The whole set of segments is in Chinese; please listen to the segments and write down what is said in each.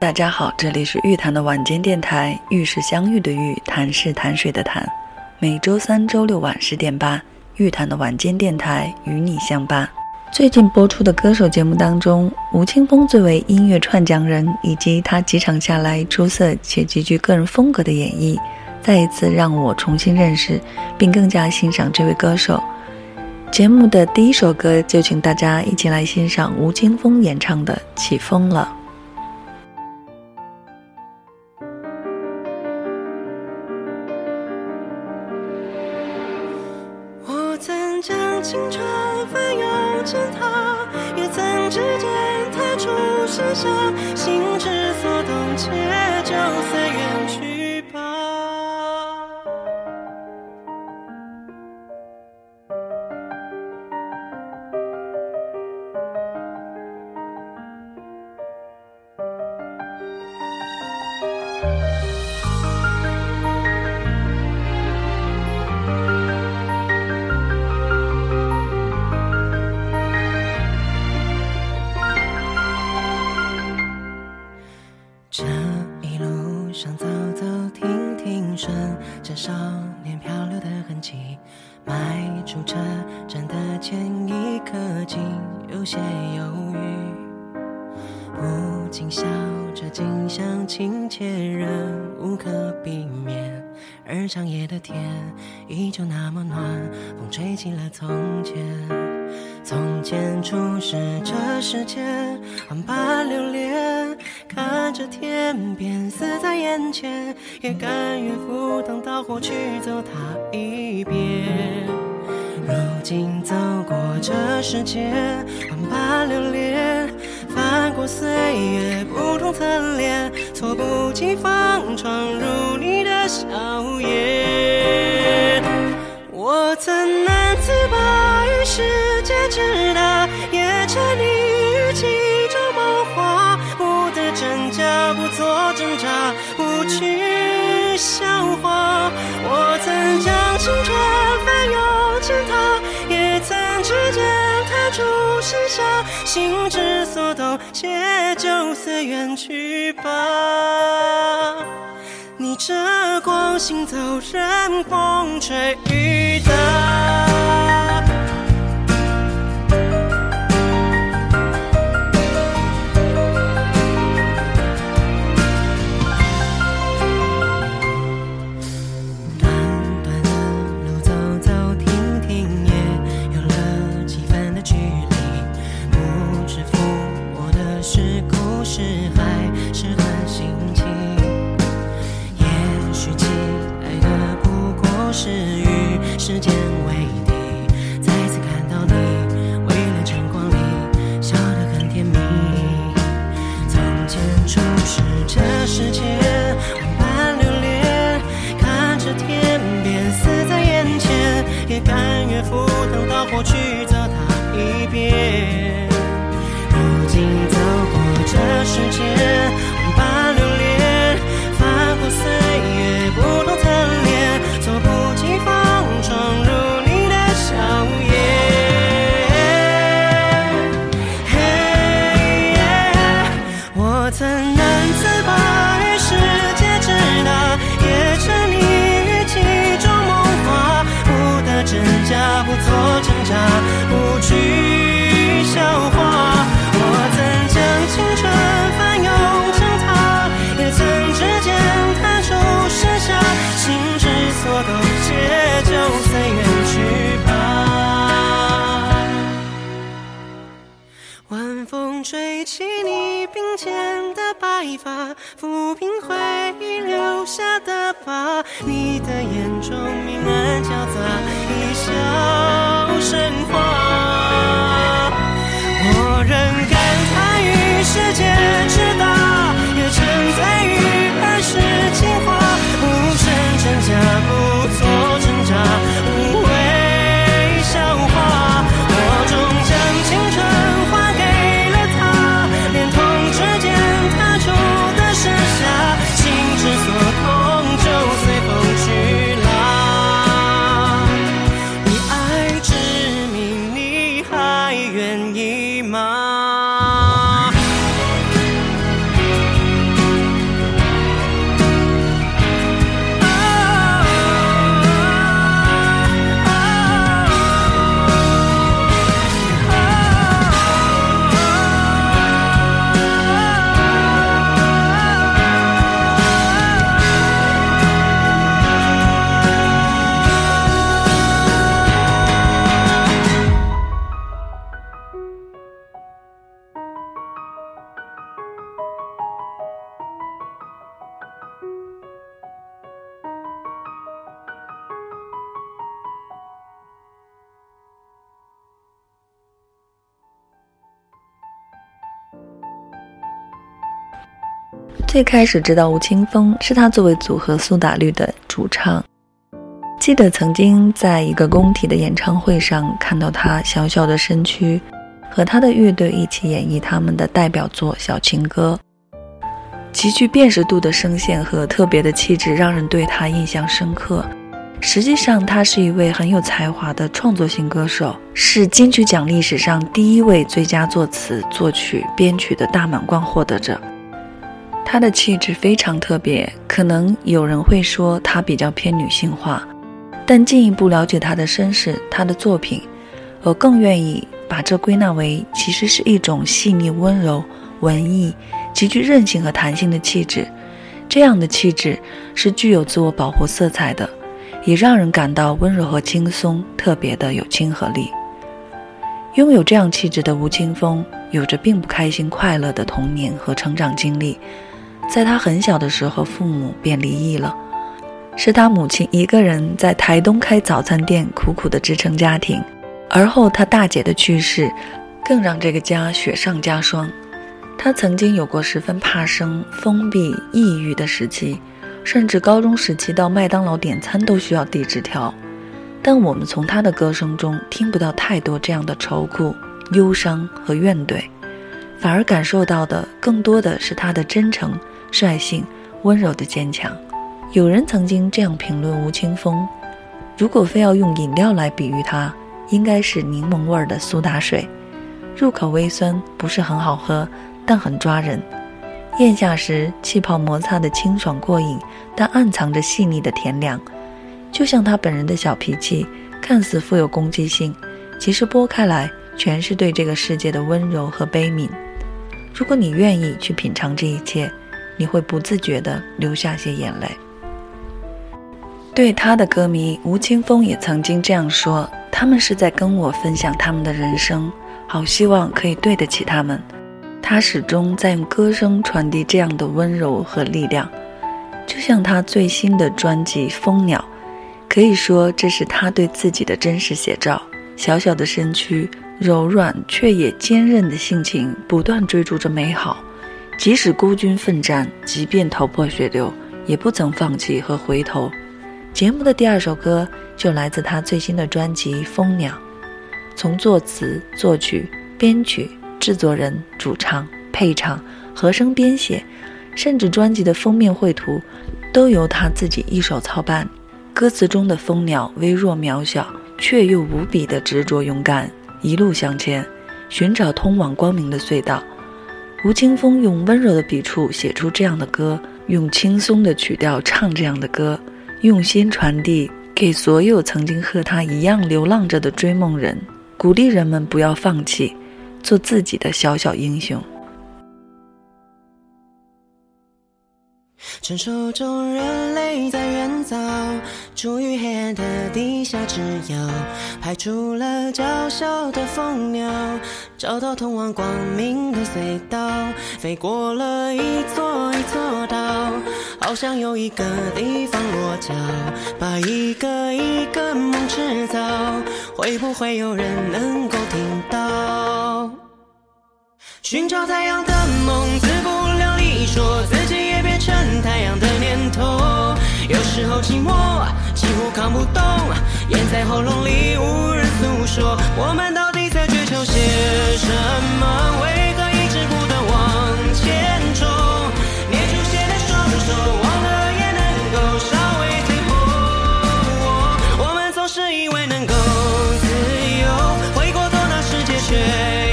大家好，这里是玉谈的晚间电台，玉是相遇的玉，谈是谈水的谈。每周三、周六晚十点半，玉谈的晚间电台与你相伴。最近播出的歌手节目当中，吴青峰最为音乐串讲人，以及他几场下来出色且极具个人风格的演绎，再一次让我重新认识并更加欣赏这位歌手。节目的第一首歌，就请大家一起来欣赏吴青峰演唱的《起风了》。就而长夜的天依旧那么暖，风吹起了从前。从前初识这世间，万般流连，看着天边死在眼前，也甘愿赴汤蹈火去走它一遍。如今走过这世间，万般流连，翻过岁月不同侧脸，猝不及防闯入你的笑颜。我曾难自拔于世界之大，也沉溺于其中梦话，不得真假，不做挣扎，不去笑话。我曾将青春翻涌成她，也曾指尖弹出盛夏，心之所动，且就随缘去吧。逆着光行走，任风吹雨打。白发，抚平回忆留下的疤。你的眼中明暗最开始知道吴青峰是他作为组合苏打绿的主唱，记得曾经在一个工体的演唱会上看到他小小的身躯，和他的乐队一起演绎他们的代表作《小情歌》，极具辨识度的声线和特别的气质让人对他印象深刻。实际上，他是一位很有才华的创作型歌手，是金曲奖历史上第一位最佳作词、作曲、编曲的大满贯获得者。她的气质非常特别，可能有人会说她比较偏女性化，但进一步了解她的身世、她的作品，我更愿意把这归纳为其实是一种细腻、温柔、文艺、极具韧性和弹性的气质。这样的气质是具有自我保护色彩的，也让人感到温柔和轻松，特别的有亲和力。拥有这样气质的吴青峰，有着并不开心、快乐的童年和成长经历。在他很小的时候，父母便离异了，是他母亲一个人在台东开早餐店，苦苦的支撑家庭。而后他大姐的去世，更让这个家雪上加霜。他曾经有过十分怕生、封闭、抑郁的时期，甚至高中时期到麦当劳点餐都需要递纸条。但我们从他的歌声中听不到太多这样的愁苦、忧伤和怨怼，反而感受到的更多的是他的真诚。率性、温柔的坚强。有人曾经这样评论吴青峰：如果非要用饮料来比喻他，应该是柠檬味儿的苏打水，入口微酸，不是很好喝，但很抓人。咽下时气泡摩擦的清爽过瘾，但暗藏着细腻的甜凉。就像他本人的小脾气，看似富有攻击性，其实剥开来全是对这个世界的温柔和悲悯。如果你愿意去品尝这一切。你会不自觉地流下些眼泪。对他的歌迷吴青峰也曾经这样说：“他们是在跟我分享他们的人生，好希望可以对得起他们。”他始终在用歌声传递这样的温柔和力量，就像他最新的专辑《蜂鸟》，可以说这是他对自己的真实写照。小小的身躯，柔软却也坚韧的性情，不断追逐着美好。即使孤军奋战，即便头破血流，也不曾放弃和回头。节目的第二首歌就来自他最新的专辑《蜂鸟》，从作词、作曲、编曲、制作人、主唱、配唱、和声编写，甚至专辑的封面绘图，都由他自己一手操办。歌词中的蜂鸟微弱渺小，却又无比的执着勇敢，一路向前，寻找通往光明的隧道。吴青峰用温柔的笔触写出这样的歌，用轻松的曲调唱这样的歌，用心传递给所有曾经和他一样流浪着的追梦人，鼓励人们不要放弃，做自己的小小英雄。传说中人类在远早，处于黑暗的地下，之遥派出了娇小的蜂鸟，找到通往光明的隧道，飞过了一座一座岛，好像有一个地方落脚，把一个一个梦制造，会不会有人能够听到？寻找太阳的梦，自不量力，说自己也变。成太阳的念头，有时候寂寞几乎扛不动，咽在喉咙里无人诉说。我们到底求些什么？为何一直不断往前冲？捏出血的双手，忘了也能够稍微退后。我们总是以为能够自由，回过头那世界却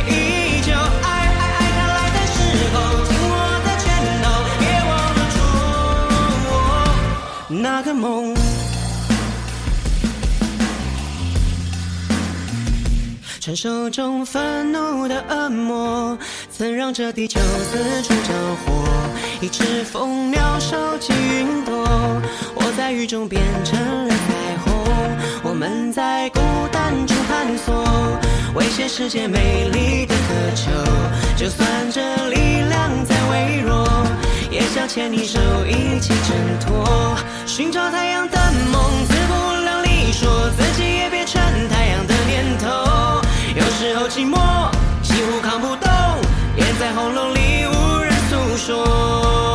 依旧。爱，爱，爱他来的时候，紧握的拳头也握不住。那个梦，传说中愤怒的恶魔，曾让这地球四处着火。一只蜂鸟收集云朵，我在雨中变成了彩虹。我们在孤单中探索，为全世界美丽的渴求。就算这力量再微弱。也想牵你手一起挣脱，寻找太阳在喉咙里无人诉说。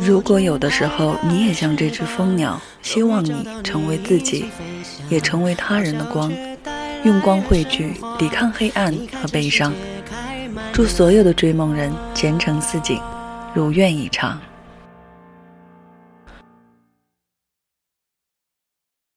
如果有的时候你也像这只蜂鸟希望你成为自己也成为他人的光用光汇聚抵抗黑暗和悲伤祝所有的追梦人前程似锦如愿以偿。